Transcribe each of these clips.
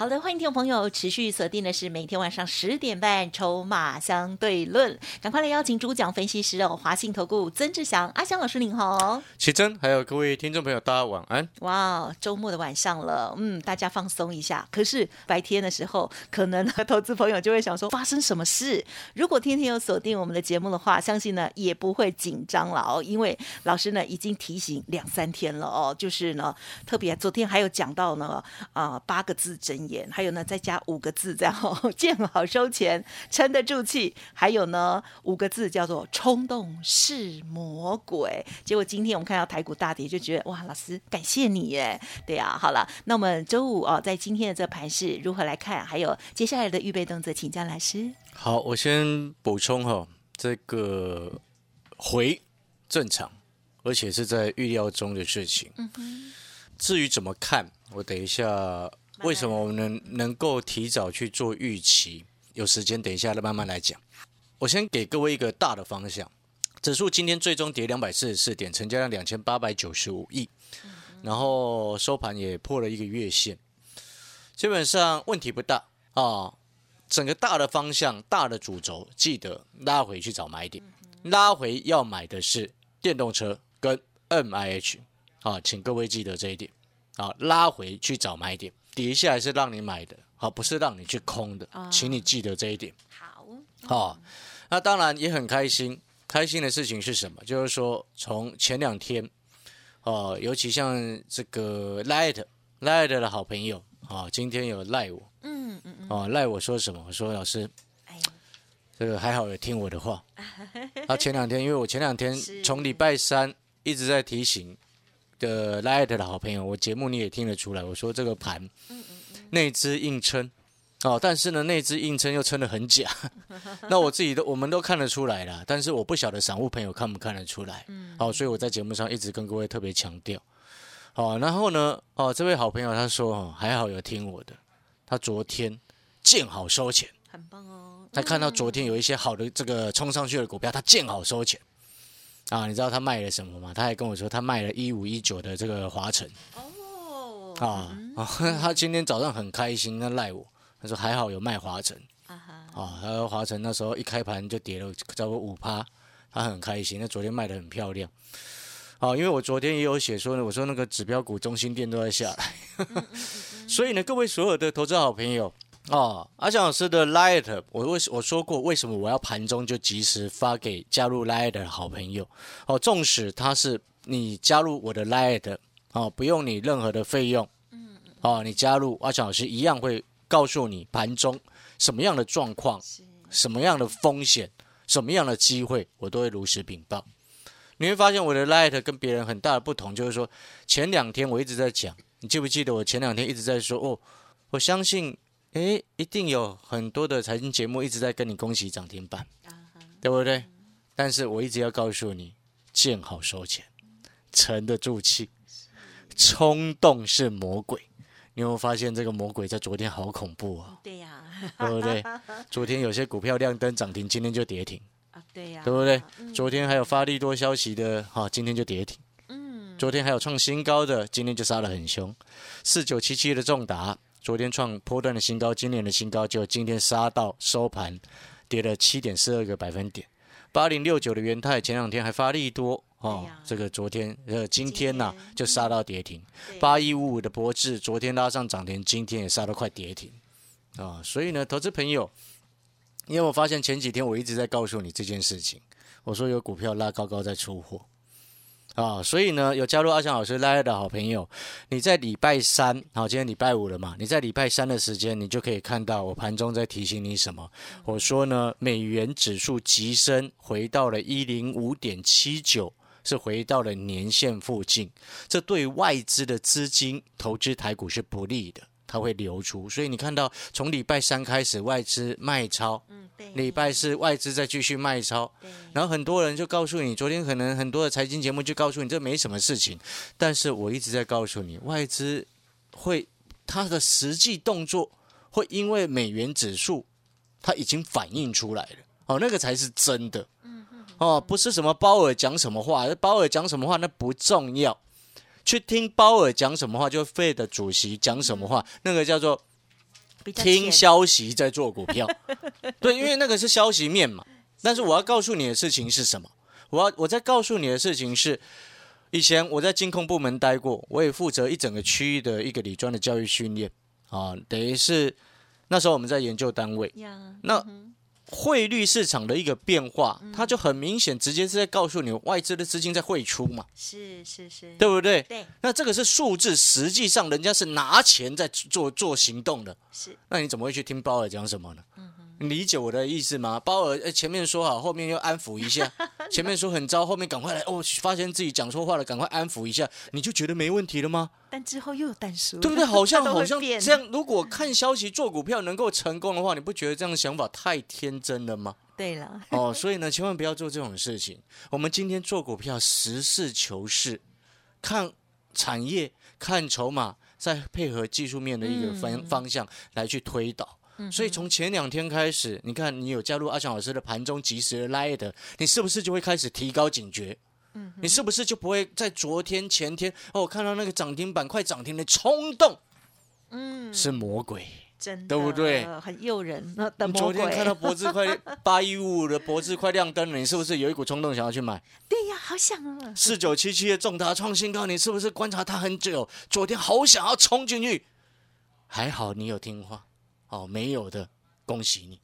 好的，欢迎听众朋友持续锁定的是每天晚上十点半《筹码相对论》，赶快来邀请主讲分析师哦，华信投顾曾志祥阿祥老师您好，奇珍，还有各位听众朋友，大家晚安。哇，周末的晚上了，嗯，大家放松一下。可是白天的时候，可能呢投资朋友就会想说，发生什么事？如果天天有锁定我们的节目的话，相信呢也不会紧张了哦，因为老师呢已经提醒两三天了哦，就是呢，特别昨天还有讲到呢，啊，八个字真。还有呢，再加五个字，这样见好收钱，撑得住气。还有呢，五个字叫做“冲动是魔鬼”。结果今天我们看到台股大跌，就觉得哇，老师感谢你耶。对啊，好了，那我们周五哦，在今天的这盘是如何来看？还有接下来的预备动作，请教老师。好，我先补充哈，这个回正常，而且是在预料中的事情。嗯哼。至于怎么看，我等一下。为什么我们能能够提早去做预期？有时间等一下再慢慢来讲。我先给各位一个大的方向，指数今天最终跌两百四十四点，成交量两千八百九十五亿，然后收盘也破了一个月线，基本上问题不大啊。整个大的方向、大的主轴，记得拉回去找买点，拉回要买的是电动车跟 M I H 啊，请各位记得这一点啊，拉回去找买点。跌下来是让你买的，好，不是让你去空的，请你记得这一点。好，好，那当然也很开心。开心的事情是什么？就是说，从前两天，哦，尤其像这个 Light Light 的好朋友，啊，今天有赖我，嗯嗯嗯，哦，赖我说什么？我说老师，这个还好有听我的话。他前两天，因为我前两天从礼拜三一直在提醒。的 Light 的好朋友，我节目你也听得出来，我说这个盘，那只硬撑，哦，但是呢，那只硬撑又撑得很假，那我自己都我们都看得出来了，但是我不晓得散户朋友看不看得出来，嗯，好，所以我在节目上一直跟各位特别强调，好，然后呢，哦，这位好朋友他说，哦，还好有听我的，他昨天见好收钱，很棒哦，他看到昨天有一些好的这个冲上去的股票，他见好收钱。啊，你知道他卖了什么吗？他还跟我说，他卖了一五一九的这个华晨。哦。啊啊！他今天早上很开心，他赖我，他说还好有卖华晨。啊哈。啊，他说华晨那时候一开盘就跌了差不多五趴，他很开心。那昨天卖的很漂亮。好，因为我昨天也有写说呢，我说那个指标股中心店都在下来。所以呢，各位所有的投资好朋友。哦，阿翔老师的 Light，我为我说过，为什么我要盘中就及时发给加入 Light 的好朋友？哦，纵使他是你加入我的 Light，哦，不用你任何的费用，嗯，哦，你加入阿翔老师一样会告诉你盘中什么样的状况，什么样的风险，什么样的机会，我都会如实禀报。你会发现我的 Light 跟别人很大的不同，就是说前两天我一直在讲，你记不记得我前两天一直在说哦，我相信。哎，一定有很多的财经节目一直在跟你恭喜涨停板，对不对？但是我一直要告诉你，见好收钱，沉得住气。冲动是魔鬼，你有没有发现这个魔鬼在昨天好恐怖啊？对呀，对不对？昨天有些股票亮灯涨停，今天就跌停啊？对呀，对不对？昨天还有发利多消息的，哈，今天就跌停。嗯，昨天还有创新高的，今天就杀得很凶。四九七七的重达。昨天创波段的新高，今年的新高，就今天杀到收盘，跌了七点四二个百分点。八零六九的元泰前两天还发力多哦，这个昨天呃今天呐就杀到跌停。八一五五的博智昨天拉上涨停，今天也杀到快跌停啊。所以呢，投资朋友，因为我发现前几天我一直在告诉你这件事情，我说有股票拉高高在出货。啊，所以呢，有加入阿翔老师拉的好朋友，你在礼拜三，好，今天礼拜五了嘛？你在礼拜三的时间，你就可以看到我盘中在提醒你什么？我说呢，美元指数急升，回到了一零五点七九，是回到了年线附近，这对外资的资金投资台股是不利的。它会流出。所以你看到从礼拜三开始外资卖超，嗯，对，礼拜四外资再继续卖超，对，然后很多人就告诉你，昨天可能很多的财经节目就告诉你这没什么事情，但是我一直在告诉你，外资会它的实际动作会因为美元指数它已经反映出来了，哦，那个才是真的，哦，不是什么鲍尔讲什么话，鲍尔讲什么话那不重要，去听鲍尔讲什么话，就费的主席讲什么话，那个叫做听消息在做股票，对，因为那个是消息面嘛。但是我要告诉你的事情是什么？我要我在告诉你的事情是，以前我在金控部门待过，我也负责一整个区域的一个理专的教育训练。啊，等于是那时候我们在研究单位，呀，那嗯汇率市场的一个变化，它就很明显，直接是在告诉你外资的资金在汇出嘛，是是是，对不对？对那这个是数字，实际上人家是拿钱在做做行动的。是，那你怎么会去听鲍尔讲什么呢？嗯你理解我的意思吗？鲍尔呃前面说好，后面又安抚一下，前面说很糟，后面赶快来哦，发现自己讲错话了，赶快安抚一下，你就觉得没问题了吗？但之后又有淡叔，对不对？好像 好像这样，如果看消息做股票能够成功的话，你不觉得这样的想法太天真了吗？对了，哦，所以呢，千万不要做这种事情。我们今天做股票，实事求是，看产业，看筹码，再配合技术面的一个方、嗯方向来去推导。所以从前两天开始，你看你有加入阿强老师的盘中及时的 Light，你是不是就会开始提高警觉？嗯你是不是就不会在昨天、前天哦看到那个涨停板快涨停的冲动嗯，是魔鬼？真的，对不对很诱人，那昨天看到脖子快八一五五的脖子快亮灯了，你是不是有一股冲动想要去买？对呀，好想啊，四九七七的重达创新高，你是不是观察它很久？昨天好想要冲进去，还好你有听话，哦，没有的，恭喜你，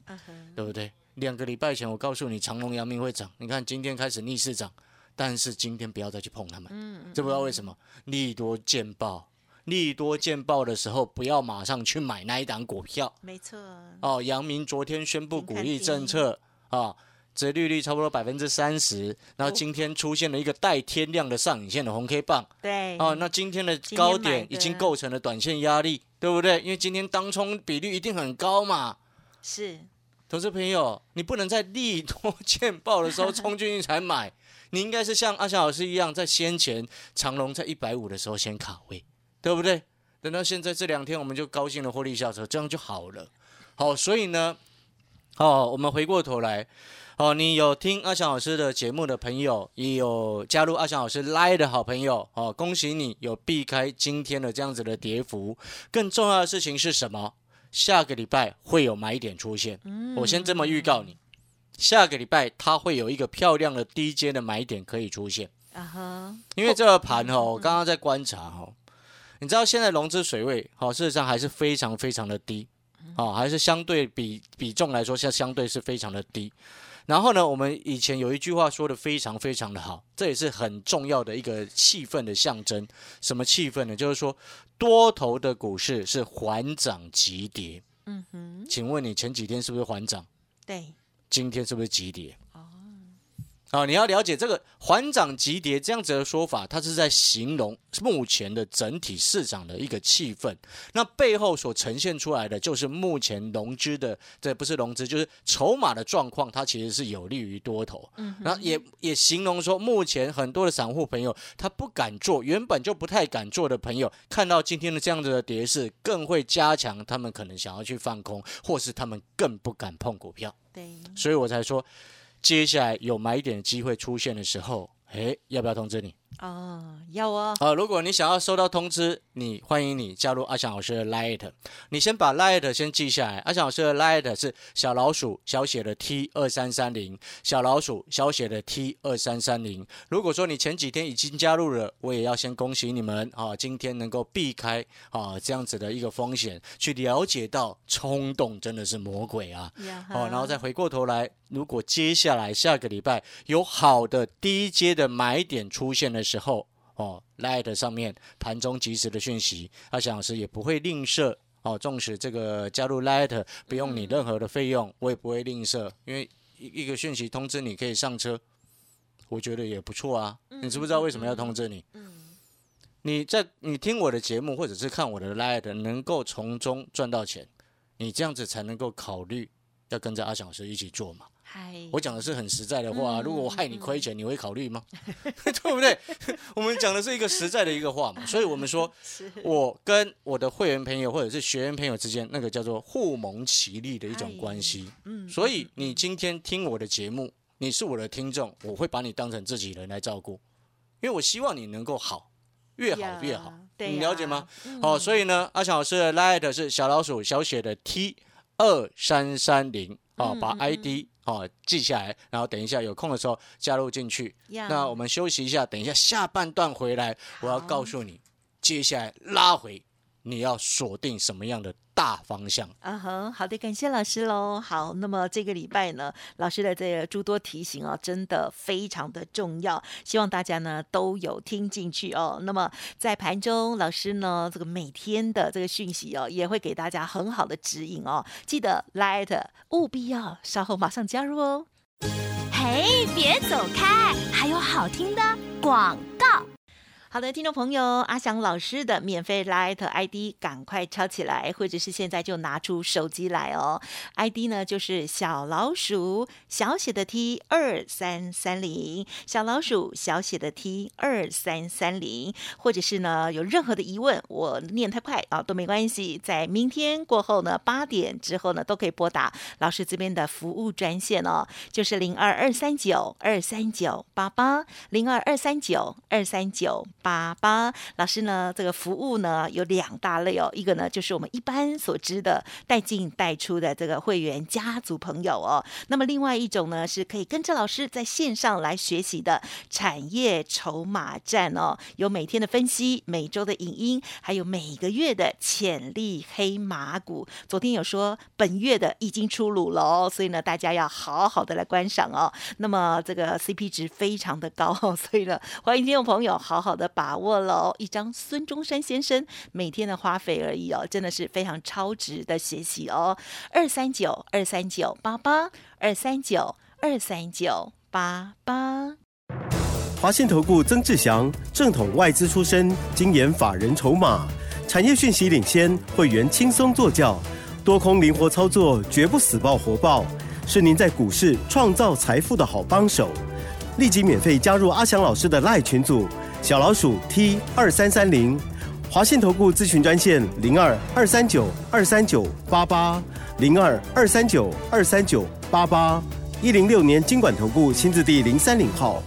对不对？两个礼拜前我告诉你长隆、阳明会涨，你看今天开始逆势涨，但是今天不要再去碰他们，嗯，知不知道为什么？利多见报，利多见报的时候，不要马上去买那一档股票。没错，哦，阳明昨天宣布鼓励政策啊，折利率差不多百分之三十，然后今天出现了一个带天量的上影线的红 K 棒对，哦，那今天的高点已经构成了短线压力，对不对？因为今天当冲比率一定很高嘛。是，投资朋友，你不能在利多见报的时候冲进去才买，你应该是像阿翔老师一样，在先前长隆在一百五的时候先卡位，对不对？等到现在这两天，我们就高兴的获利下车，这样就好了。好，所以呢，好，我们回过头来，哦，你有听阿翔老师的节目的朋友，也有加入阿翔老师 Line 的好朋友，哦，恭喜你有避开今天的这样子的跌幅。更重要的事情是什么？下个礼拜会有买点出现，我先这么预告你，下个礼拜它会有一个漂亮的低阶的买点可以出现。啊哈，因为这个盘哦，我刚刚在观察哦，你知道现在融资水位哦，事实上还是非常非常的低，哦，还是相对比比重来说，相相对是非常的低。然后呢，我们以前有一句话说的非常非常的好，这也是很重要的一个气氛的象征。什么气氛呢？就是说多头的股市是缓涨急跌。嗯哼，请问你前几天是不是缓涨？对，今天是不是急跌？哦，啊，你要了解这个缓涨急跌这样子的说法，它是在形容目前的整体市场的一个气氛。那背后所呈现出来的，就是目前融资的，这不是融资，就是筹码的状况，它其实是有利于多头。嗯哼，然后也也形容说，目前很多的散户朋友他不敢做，原本就不太敢做的朋友，看到今天的这样子的跌势，更会加强他们可能想要去放空，或是他们更不敢碰股票。对，所以我才说，接下来有买点机会出现的时候，哎，要不要通知你？哦，要啊，啊，如果你想要收到通知，你欢迎你加入阿翔老师的 Light，你先把 Light 先记下来。阿翔老师的 Light 是小老鼠小写的 T 二三三零，小老鼠小写的 T 二三三零。如果说你前几天已经加入了，我也要先恭喜你们啊，今天能够避开啊这样子的一个风险，去了解到冲动真的是魔鬼啊。呀哦，然后再回过头来，如果接下来下个礼拜有好的低阶的买点出现的时候，哦，Light 上面盘中及时的讯息，阿翔老师也不会吝啬。哦，纵使这个加入 Light 不用你任何的费用，我也不会吝啬，因为一一个讯息通知你可以上车，我觉得也不错啊。你知不知道为什么要通知你？嗯，你在你听我的节目或者是看我的 Light，能够从中赚到钱，你这样子才能够考虑要跟着阿翔老师一起做嘛。嗨，我讲的是很实在的话，嗯如果我害你亏钱，你会考虑吗？对不对？我们讲的是一个实在的一个话嘛，所以我们说，我跟我的会员朋友或者是学员朋友之间，那个叫做互蒙其利的一种关系。嗯所以你今天听我的节目，你是我的听众，我会把你当成自己人来照顾，因为我希望你能够好，越好越好你了解吗？呀嗯哦，所以呢，阿强老师的 Light 是小老鼠小写的 T 二三三零哦，把 ID 哦记下来，然后等一下有空的时候加入进去。呀那我们休息一下，等一下下半段回来，我要告诉你，接下来拉回你要锁定什么样的大方向。啊哼，好的，感谢老师喽。好，那么这个礼拜呢，老师的这个诸多提醒哦，真的非常的重要，希望大家呢都有听进去哦。那么在盘中，老师呢这个每天的这个讯息哦，也会给大家很好的指引哦。记得 Light 务必要稍后马上加入哦。嘿，别走开，还有好听的广告。好的，听众朋友，阿翔老师的免费 Light ID 赶快抄起来，或者是现在就拿出手机来哦。ID 呢就是小老鼠小写的 T 二三三零，小老鼠小写的 T 二三三零，或者是呢有任何的疑问，我念太快啊都没关系，在明天过后呢八点之后呢都可以拨打老师这边的服务专线哦，就是零二二三九二三九八八零二二三九二三九八八。老师呢，这个服务呢有两大类哦，一个呢就是我们一般所知的带进带出的这个会员家族朋友哦，那么另外一种呢是可以跟着老师在线上来学习的产业筹码战哦，有每天的分析，每周的影音，还有每个月的潜力黑马股。昨天有说本月的已经出炉了哦，所以呢大家要好好的来观赏哦。那么这个 CP 值非常的高哦，所以呢欢迎听众朋友好好的把握喽。一张孙中山先生每天的花费而已哦，真的是非常超值的学习哦。二三九二三九八八二三九二三九八八。华信投顾曾志祥，正统外资出身，精研法人筹码，产业讯息领先，会员轻松做教，多空灵活操作，绝不死爆活爆，是您在股市创造财富的好帮手。立即免费加入阿翔老师的赖群组，小老鼠 T 二三三零，华信投顾咨询专线零二二三九二三九八八零二二三九二三九八八，一零六年经管投顾新字第零三零号。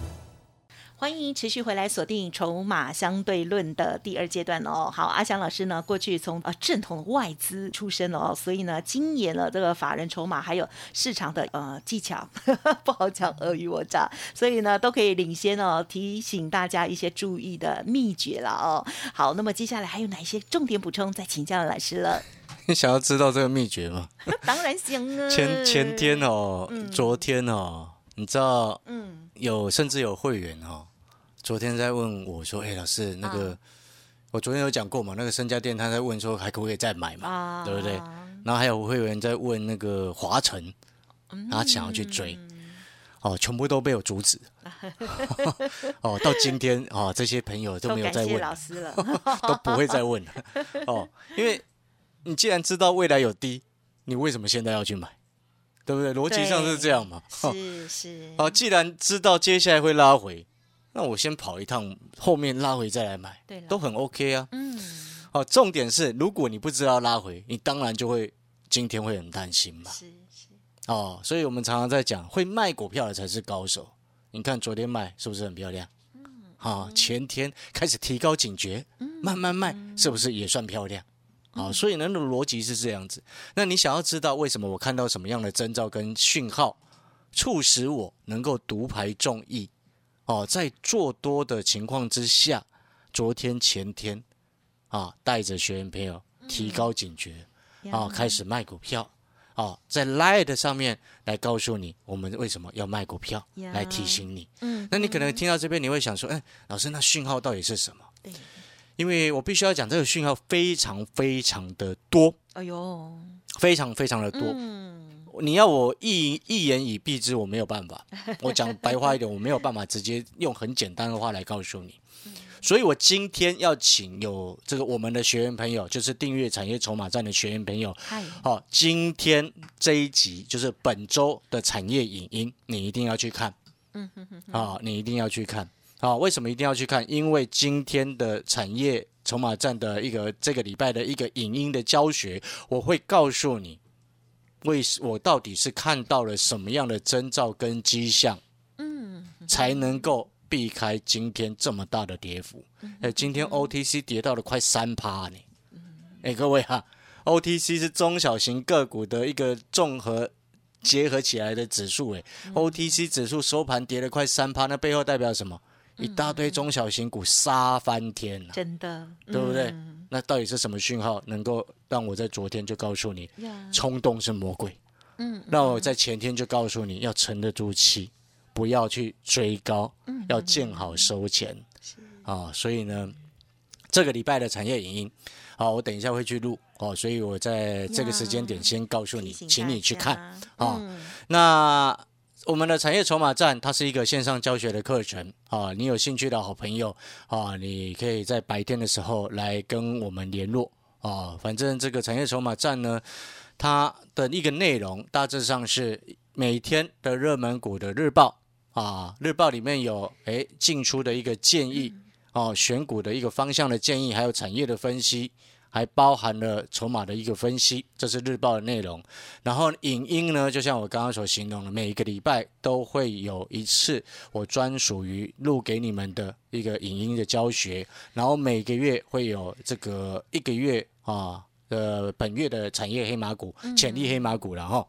欢迎持续回来锁定筹码相对论的第二阶段哦。好，阿翔老师呢，过去从呃正统的外资出身哦，所以呢，精研了这个法人筹码还有市场的呃技巧，不好讲尔虞我诈，所以呢，都可以领先哦，提醒大家一些注意的秘诀了哦。好，那么接下来还有哪一些重点补充？再请教老师了。你 想要知道这个秘诀吗？当然行啊。前前天哦，昨天哦，你知道嗯，有甚至有会员哦，昨天在问我说：“哎，老师，那个、我昨天有讲过嘛，那个身家店他在问说还可不可以再买嘛，啊，对不对？然后还有会有人在问那个华晨，嗯他想要去追，哦，全部都被我阻止。哦，到今天哦，这些朋友都都没有再问。都不会再问了。哦，因为你既然知道未来有低，你为什么现在要去买？对不对？逻辑上是这样嘛。哦是是。好，既然知道接下来会拉回，那我先跑一趟，后面拉回再来买对，都很 OK 啊。嗯，好，重点是，如果你不知道拉回，你当然就会今天会很担心嘛。是是。哦，所以我们常常在讲，会卖股票的才是高手。你看昨天卖是不是很漂亮？啊、前天开始提高警觉，慢慢卖是不是也算漂亮？啊、所以呢，那个逻辑是这样子。那你想要知道为什么我看到什么样的征兆跟讯号，促使我能够独排众议？哦，在做多的情况之下，昨天前天啊，带着学员朋友提高警觉。啊，开始卖股票，啊，在 Light 上面来告诉你我们为什么要卖股票，呀来提醒你。嗯，那你可能听到这边，你会想说，哎，老师，那讯号到底是什么？对，因为我必须要讲，这个讯号非常非常的多，哎呦，非常非常的多。嗯，你要我一一言以蔽之，我没有办法。我讲白话一点，我没有办法直接用很简单的话来告诉你。所以我今天要请有这个我们的学员朋友，就是订阅产业筹码站的学员朋友，嗨，好、今天这一集就是本周的产业影音，你一定要去看。嗯哼哼，啊、你一定要去看啊、为什么一定要去看？因为今天的产业筹码站的一个这个礼拜的一个影音的教学，我会告诉你，为我到底是看到了什么样的征兆跟迹象，嗯，才能够避开今天这么大的跌幅。哎、今天 OTC 跌到了快三趴呢。哎、各位啊，OTC 是中小型个股的一个综合结合起来的指数。哎、o t c 指数收盘跌了快三趴，那背后代表什么？一大堆中小型股杀翻天了、真的，对不对？嗯那到底是什么讯号，能够让我在昨天就告诉你，冲动是魔鬼？嗯，那我在前天就告诉你要沉得住气，不要去追高，嗯要见好收钱啊。所以呢，这个礼拜的产业影音，好，我等一下会去录哦，所以我在这个时间点先告诉你，请你去看啊。嗯那我们的产业筹码站，它是一个线上教学的课程啊。你有兴趣的好朋友啊，你可以在白天的时候来跟我们联络啊。反正这个产业筹码站呢，它的一个内容大致上是每天的热门股的日报啊，日报里面有诶进出的一个建议哦、选股的一个方向的建议，还有产业的分析。还包含了筹码的一个分析，这是日报的内容。然后影音呢，就像我刚刚所形容的，每一个礼拜都会有一次我专属于录给你们的一个影音的教学，然后每个月会有这个一个月啊。呃，本月的产业黑马股、潜力黑马股了哈。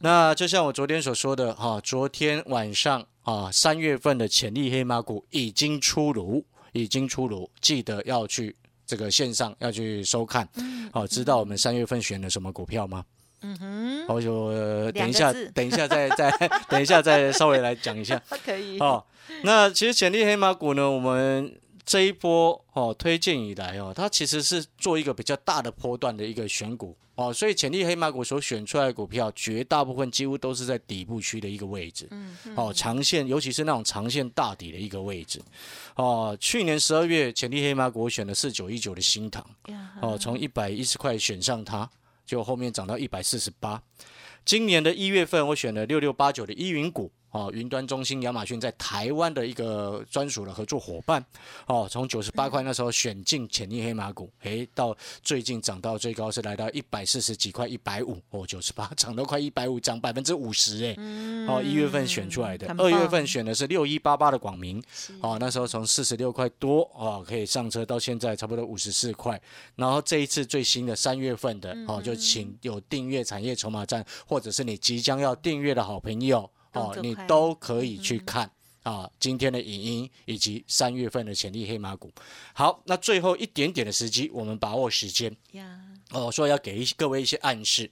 那就像我昨天所说的哈，昨天晚上啊，三月份的潜力黑马股已经出炉，已经出炉，记得要去这个线上要去收看。好、知道我们三月份选了什么股票吗？嗯哼，我就、呃等一下 等一下再再 等一下再稍微来讲一下。可以，哦，那其实潜力黑马股呢，我们这一波哦推荐以来哦，它其实是做一个比较大的波段的一个选股哦，所以潜力黑马股所选出来的股票，绝大部分几乎都是在底部区的一个位置。哦，长线尤其是那种长线大底的一个位置。哦，去年十二月潜力黑马股我选了四九一九的新塘。呀哦，从一百一十块选上它，就后面涨到一百四十八。今年的一月份，我选了六六八九的依云股，哦，云端中心亚马逊在台湾的一个专属的合作伙伴，哦，从九十八块那时候选进潜力黑马股，诶，到最近涨到最高是来到一百四十几块，一百五，哦，九十八涨到快一百五，涨百分之五十，诶，哦，一月份选出来的二月份选的是六一八八的广明，哦，那时候从四十六块多哦，可以上车到现在差不多五十四块。然后这一次最新的三月份的嗯哦，就请有订阅产业筹码站，或者是你即将要订阅的好朋友哦，你都可以去看。啊，今天的影音以及三月份的潜力黑马股，好，那最后一点点的时机，我们把握时间呀，哦，说要给一各位一些暗示。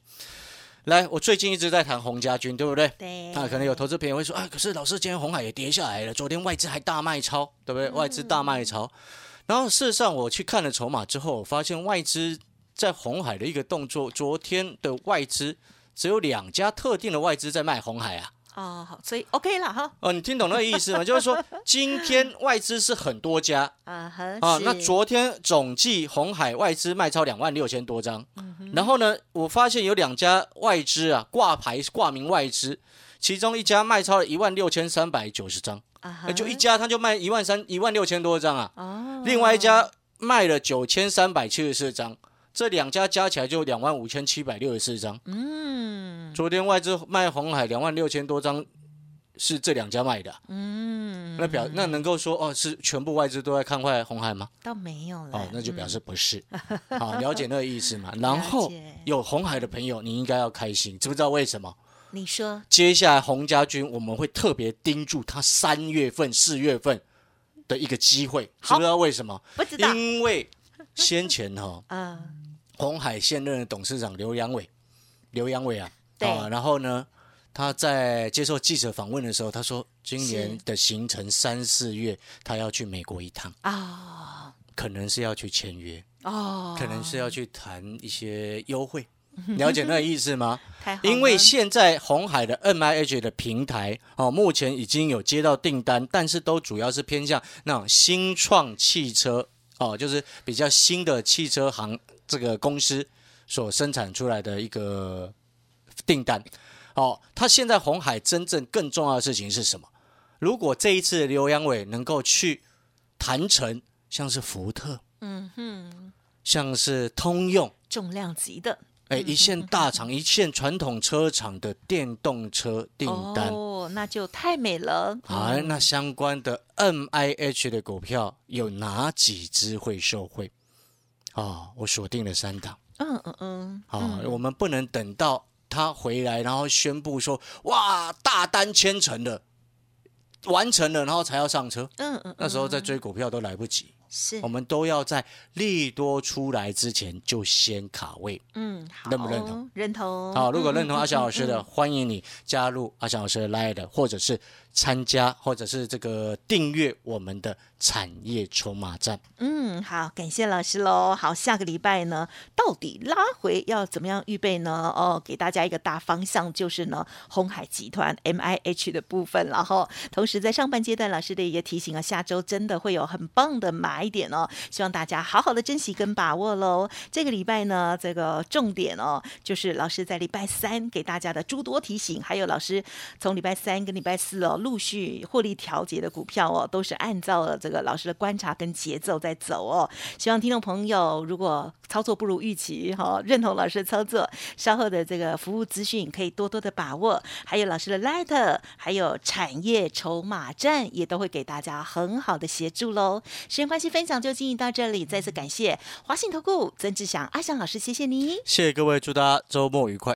来，我最近一直在谈洪家军，对不对？对，那可能有投资朋友会说啊，可是老师今天红海也跌下来了，昨天外资还大卖超，对不对？外资大卖超，然后事实上我去看了筹码之后，我发现外资在红海的一个动作，昨天的外资只有两家特定的外资在卖红海啊。哦，好，所以 OK 了哈，哦，你听懂那个意思吗？就是说 今天外资是很多家啊那昨天总计红海外资卖超两万六千多张，嗯然后呢，我发现有两家外资啊挂牌挂名外资，其中一家卖超了一万六千三百九十张，啊就一家他就卖一万三一万六千多张啊，哦，另外一家卖了九千三百七十四张，这两家加起来就两万五千七百六十四张。嗯昨天外资卖红海两万六千多张，是这两家卖的啊、嗯，那表那能够说哦是全部外资都在看坏红海吗？倒没有了，哦，那就表示嗯不是。好，了解那个意思嘛。然后有红海的朋友，你应该要开心，知不知道为什么？你说接下来洪家军我们会特别盯住他三月份、四月份的一个机会，知不知道为什么？不知道因为先前哈、啊，红海现任的董事长刘阳伟，刘阳伟啊，对啊，然后呢，他在接受记者访问的时候，他说今年的行程三四月他要去美国一趟，啊可能是要去签约，哦，可能是要去谈一些优惠了解那个意思吗？因为现在红海的 M I H 的平台哦，目前已经有接到订单，但是都主要是偏向那种新创汽车哦，就是比较新的汽车行这个公司所生产出来的一个订单。哦，他现在红海真正更重要的事情是什么？如果这一次刘阳伟能够去谈成，像是福特，嗯哼，像是通用，重量级的哎，一线大厂、一线传统车厂的电动车订单，哦，那就太美了。哎，那相关的 M I H 的股票有哪几只会受惠？啊，我锁定了三档。嗯嗯嗯，啊，我们不能等到他回来，然后宣布说哇，大单签成了，完成了，然后才要上车。嗯嗯，那时候再追股票都来不及，是我，们都要在利多出来之前就先卡位。嗯，好，认不认同？认同。好，如果认同嗯阿翔老师，的，欢迎你加入阿翔老师的 Line，或者是参加，或者是这个订阅我们的产业筹码站。嗯，好，感谢老师喽。好，下个礼拜呢，到底拉回要怎么样预备呢？哦，给大家一个大方向，就是呢，红海集团 M I H 的部分，然后同时在上半阶段，老师的一个提醒啊，下周真的会有很棒的买一点哦，希望大家好好的珍惜跟把握喽。这个礼拜呢，这个重点哦，就是老师在礼拜三给大家的诸多提醒，还有老师从礼拜三跟礼拜四哦，陆续获利调节的股票哦，都是按照了这个老师的观察跟节奏在走哦。希望听众朋友如果操作不如预期哈、认同老师的操作，稍后的这个服务资讯可以多多的把握，还有老师的 Light，还有产业筹码站也都会给大家很好的协助喽。时间关系，分享就进行到这里，再次感谢华信投顾曾志祥阿祥老师，谢谢你。谢谢各位，祝大家周末愉快。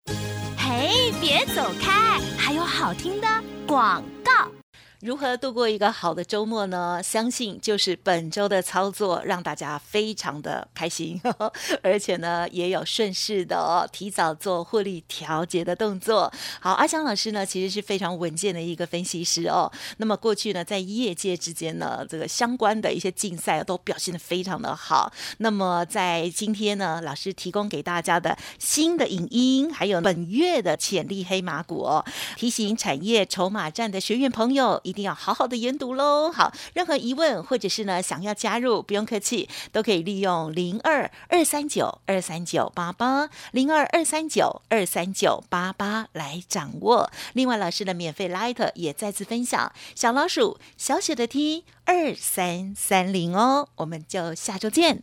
嘿，别走开，还有好听的广告。如何度过一个好的周末呢？相信就是本周的操作让大家非常的开心，而且呢也有顺势的哦，提早做获利调节的动作。好，阿香老师呢其实是非常稳健的一个分析师哦。那么过去呢在业界之间呢，这个相关的一些竞赛都表现的非常的好。那么在今天呢，老师提供给大家的新的影音，还有本月的潜力黑马股哦，提醒产业筹码站的学员朋友一定要好好的研读喽。好，任何疑问或者是呢想要加入，不用客气，都可以利用零二二三九二三九八八零二二三九二三九八八来掌握。另外，老师的免费 Light 也再次分享，小老鼠小写的 T 二三三零哦，我们就下周见。